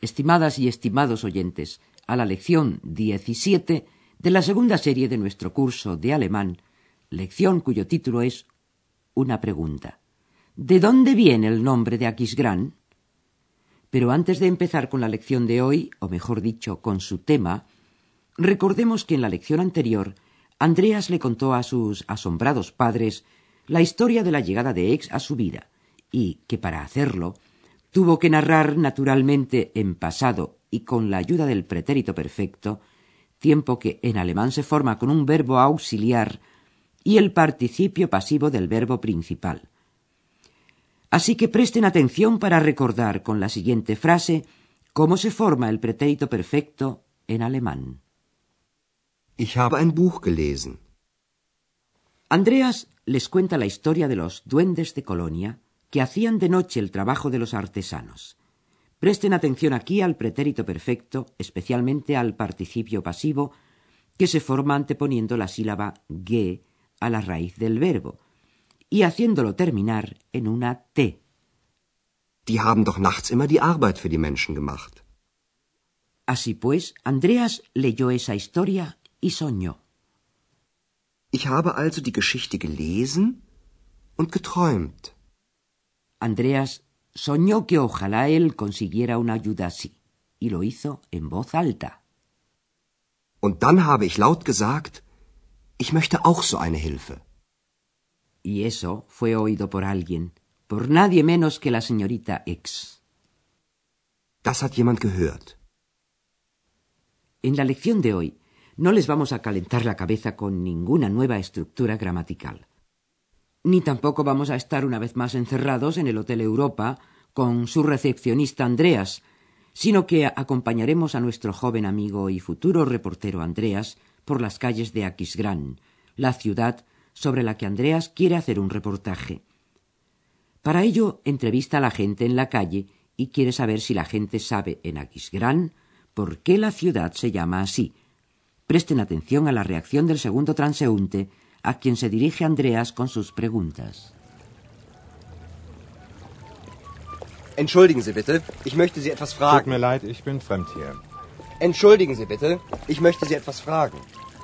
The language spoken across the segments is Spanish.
estimadas y estimados oyentes, a la lección 17 de la segunda serie de nuestro curso de alemán, lección cuyo título es Una pregunta. ¿De dónde viene el nombre de Aquisgrán? Pero antes de empezar con la lección de hoy, o mejor dicho, con su tema, recordemos que en la lección anterior Andreas le contó a sus asombrados padres la historia de la llegada de Ex a su vida, y que para hacerlo tuvo que narrar naturalmente en pasado y con la ayuda del pretérito perfecto, tiempo que en alemán se forma con un verbo auxiliar y el participio pasivo del verbo principal. Así que presten atención para recordar con la siguiente frase cómo se forma el pretérito perfecto en alemán. Ich habe ein Buch gelesen. Andreas les cuenta la historia de los duendes de Colonia que hacían de noche el trabajo de los artesanos. Presten atención aquí al pretérito perfecto, especialmente al participio pasivo, que se forma anteponiendo la sílaba ge a la raíz del verbo y haciéndolo terminar en una t. Die haben doch nachts immer die Arbeit für die Menschen gemacht. Así pues, Andreas leyó esa historia y soñó. Ich habe also die Geschichte gelesen und geträumt. Andreas soñó que ojalá él consiguiera una ayuda así, y lo hizo en voz alta. Und dann habe ich laut gesagt, ich möchte auch so eine Hilfe. Y eso fue oído por alguien, por nadie menos que la señorita X. Das hat jemand gehört. En la lección de hoy no les vamos a calentar la cabeza con ninguna nueva estructura gramatical. Ni tampoco vamos a estar una vez más encerrados en el Hotel Europa con su recepcionista Andreas, sino que acompañaremos a nuestro joven amigo y futuro reportero Andreas por las calles de Aquisgrán, la ciudad sobre la que Andreas quiere hacer un reportaje. Para ello entrevista a la gente en la calle y quiere saber si la gente sabe en Aquisgrán por qué la ciudad se llama así. Presten atención a la reacción del segundo transeúnte, a quien se dirige Andreas con sus preguntas. Entschuldigen Sie bitte, ich möchte Sie etwas Tut fragen. mir leid, ich bin fremd hier. Entschuldigen Sie bitte, ich möchte Sie etwas fragen.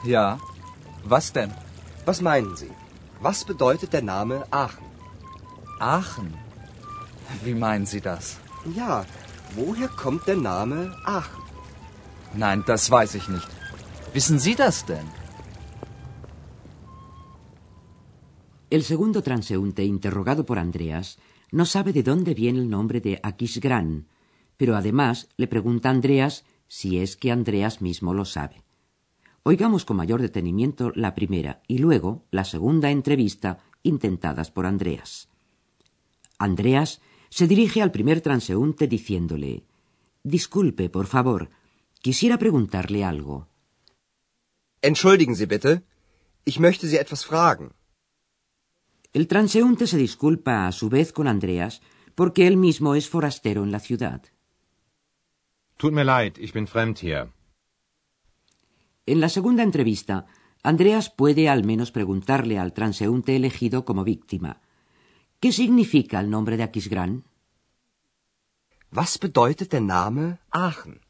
Ja. Was denn? Was meinen Sie? Was bedeutet der Name Aachen? Aachen. Wie meinen Sie das? Ja, woher kommt der Name Aachen? Nein, das weiß ich nicht. Wissen Sie das denn? El segundo transeúnte, interrogado por Andreas, no sabe de dónde viene el nombre de Aquisgrán, pero además le pregunta a Andreas si es que Andreas mismo lo sabe. Oigamos con mayor detenimiento la primera y luego la segunda entrevista intentadas por Andreas. Andreas se dirige al primer transeúnte diciéndole Disculpe, por favor, quisiera preguntarle algo. Entschuldigen Sie bitte, ich möchte Sie etwas fragen. El transeúnte se disculpa a su vez con Andreas porque él mismo es forastero en la ciudad. Tut mir leid, ich bin fremd hier. En la segunda entrevista, Andreas puede al menos preguntarle al transeúnte elegido como víctima ¿Qué significa el nombre de Aquisgrán? Was bedeutet der Name Aachen?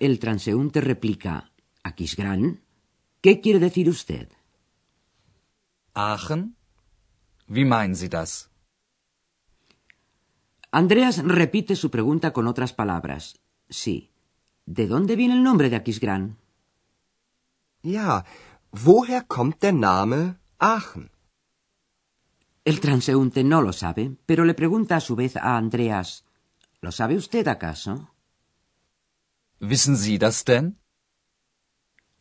El transeúnte replica ¿Aquisgrán? ¿Qué quiere decir usted? Aachen? Wie meinen Sie das? Andreas repite su pregunta con otras palabras. Sí. ¿De dónde viene el nombre de Aquisgrán? Ja, woher kommt der Name Aachen? El transeúnte no lo sabe, pero le pregunta a su vez a Andreas ¿Lo sabe usted acaso? Wissen Sie das denn?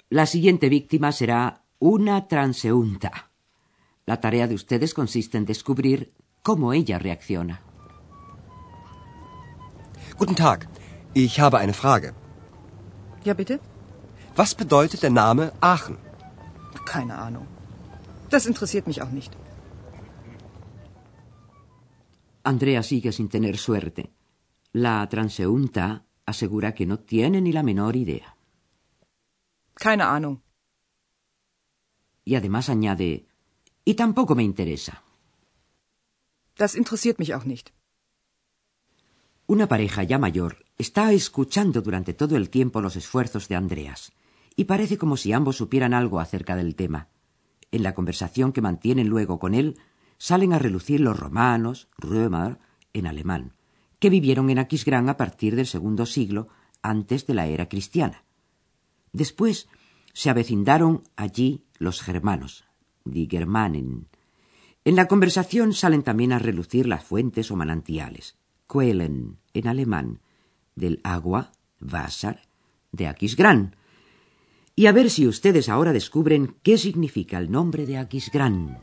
La siguiente víctima será una transeúnta. La tarea de ustedes consiste en descubrir cómo ella reacciona. Guten Tag, ich habe eine Frage. Ja, bitte? Was bedeutet der Name Aachen? Keine Ahnung. Das interessiert mich auch nicht. Andrea sigue sin tener suerte. La transeúnta asegura que no tiene ni la menor idea. Keine Ahnung. Y además añade, y tampoco me interesa. Das interessiert mich auch nicht. Una pareja ya mayor está escuchando durante todo el tiempo los esfuerzos de Andreas, y parece como si ambos supieran algo acerca del tema. En la conversación que mantienen luego con él, salen a relucir los romanos, Römer, en alemán, que vivieron en Aquisgrán a partir del segundo siglo antes de la era cristiana. Después se avecindaron allí los germanos, die Germanen. En la conversación salen también a relucir las fuentes o manantiales, Quellen en alemán, del agua, Wasser, de Aquisgrán. Y a ver si ustedes ahora descubren qué significa el nombre de Aquisgrán.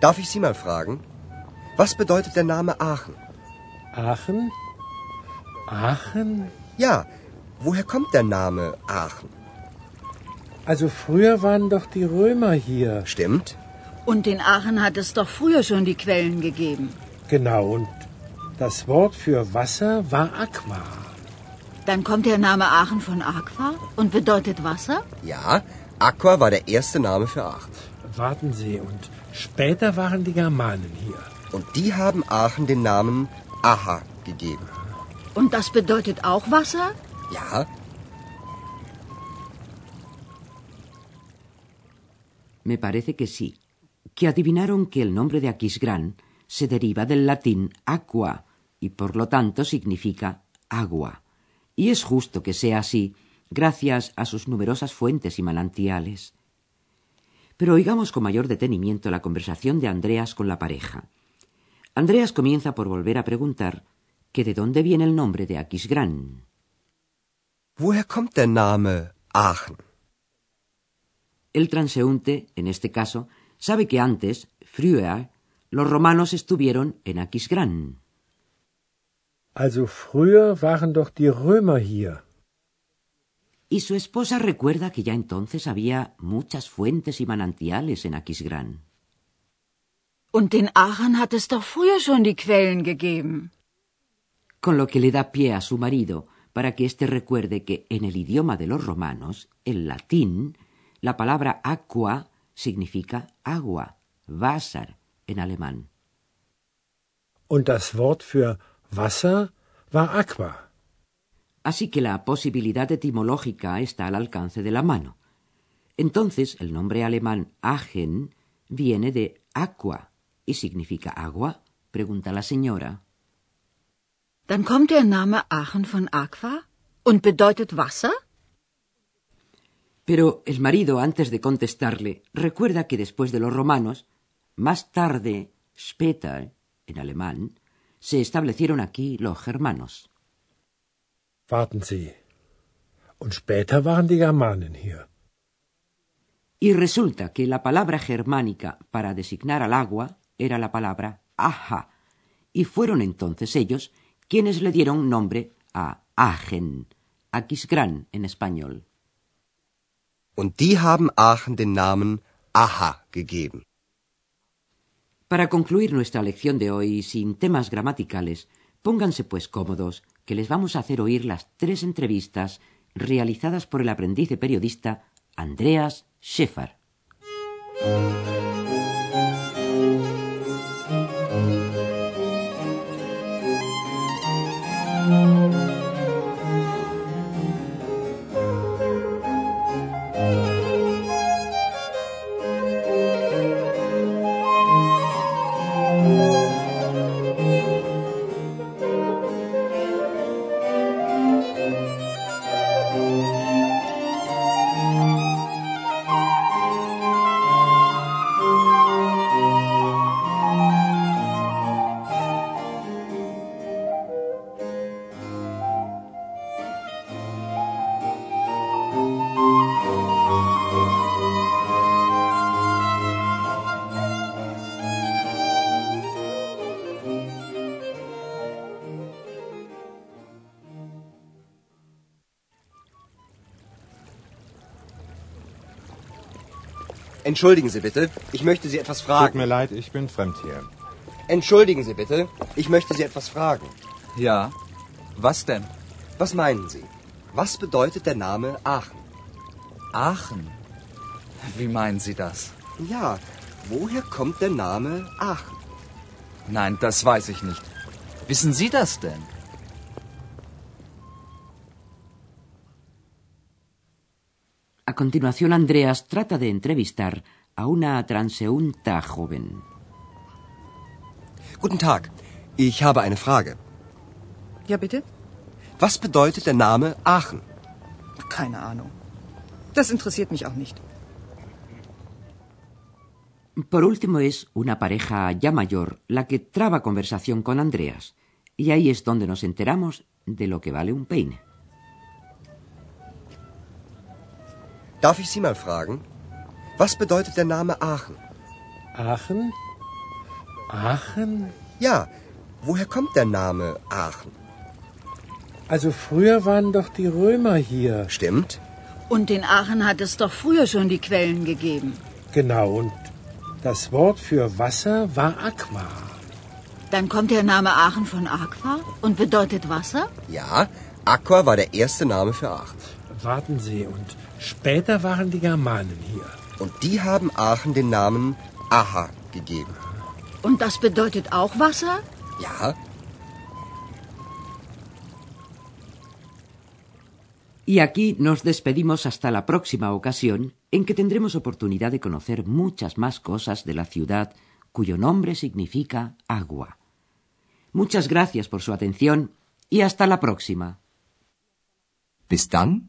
Darf ich Sie mal fragen? Was bedeutet der Name Aachen? Aachen? Aachen? Ja, woher kommt der Name Aachen? Also früher waren doch die Römer hier. Stimmt? Und in Aachen hat es doch früher schon die Quellen gegeben. Genau, und das Wort für Wasser war Aqua. Dann kommt der Name Aachen von Aqua und bedeutet Wasser? Ja, Aqua war der erste Name für Aachen. Warten Sie, und später waren die Germanen hier. Und die haben Aachen den Namen Aha gegeben. Und das bedeutet auch Wasser? Ja, Me parece que sí, que adivinaron que el nombre de Aquisgrán se deriva del latín aqua y por lo tanto significa agua. Y es justo que sea así, gracias a sus numerosas fuentes y manantiales. Pero oigamos con mayor detenimiento la conversación de Andreas con la pareja. Andreas comienza por volver a preguntar que de dónde viene el nombre de Aquisgrán. woher kommt der Name Aachen? El transeúnte, en este caso, sabe que antes, früher, los romanos estuvieron en Aquisgrán. Also früher waren doch die Römer hier. Y su esposa recuerda que ya entonces había muchas fuentes y manantiales en Aquisgrán. Und in Aachen hat es doch früher schon die Quellen gegeben. Con lo que le da pie a su marido para que éste recuerde que en el idioma de los romanos, el latín, la palabra aqua significa agua, Wasser en alemán. Und das Wort für Wasser war Aqua. Así que la posibilidad etimológica está al alcance de la mano. Entonces, el nombre alemán Aachen viene de aqua y significa agua, pregunta la señora. Dann kommt der Name Aachen von Aqua und bedeutet Wasser? Pero el marido, antes de contestarle, recuerda que después de los romanos, más tarde, später, en alemán, se establecieron aquí los germanos. Warten Sie. Und später waren die Germanen hier. Y resulta que la palabra germánica para designar al agua era la palabra aja, y fueron entonces ellos quienes le dieron nombre a Aachen, Aquisgrán en español. Die haben Aachen den Namen Aha gegeben. Para concluir nuestra lección de hoy sin temas gramaticales, pónganse pues cómodos, que les vamos a hacer oír las tres entrevistas realizadas por el aprendiz de periodista Andreas Schäfer. Entschuldigen Sie bitte, ich möchte Sie etwas Tut fragen. mir leid, ich bin fremd hier. Entschuldigen Sie bitte, ich möchte Sie etwas fragen. Ja. Was denn? Was meinen Sie? Was bedeutet der Name Aachen? Aachen. Wie meinen Sie das? Ja, woher kommt der Name Aachen? Nein, das weiß ich nicht. Wissen Sie das denn? Continuación, Andreas trata de entrevistar a una transeúnta joven. Guten Tag, ich habe eine Frage. Ja, bitte? Was bedeutet der Name Aachen? Keine Ahnung. Das interessiert mich auch nicht. Por último es una pareja ya mayor la que traba conversación con Andreas. Y ahí es donde nos enteramos de lo que vale un peine. Darf ich Sie mal fragen? Was bedeutet der Name Aachen? Aachen? Aachen? Ja, woher kommt der Name Aachen? Also früher waren doch die Römer hier. Stimmt? Und in Aachen hat es doch früher schon die Quellen gegeben. Genau, und das Wort für Wasser war Aqua. Dann kommt der Name Aachen von Aqua und bedeutet Wasser? Ja, Aqua war der erste Name für Aachen. Warten Sie, und später waren die Germanen hier. Und die haben Aachen den Namen Aha gegeben. Und das bedeutet auch Wasser? Ja, Y aquí nos despedimos hasta la próxima ocasión en que tendremos oportunidad de conocer muchas más cosas de la ciudad cuyo nombre significa agua. Muchas gracias por su atención y hasta la próxima. Bis dann.